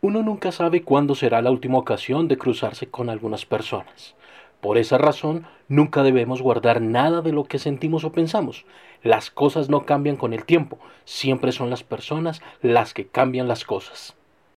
Uno nunca sabe cuándo será la última ocasión de cruzarse con algunas personas. Por esa razón, nunca debemos guardar nada de lo que sentimos o pensamos. Las cosas no cambian con el tiempo, siempre son las personas las que cambian las cosas.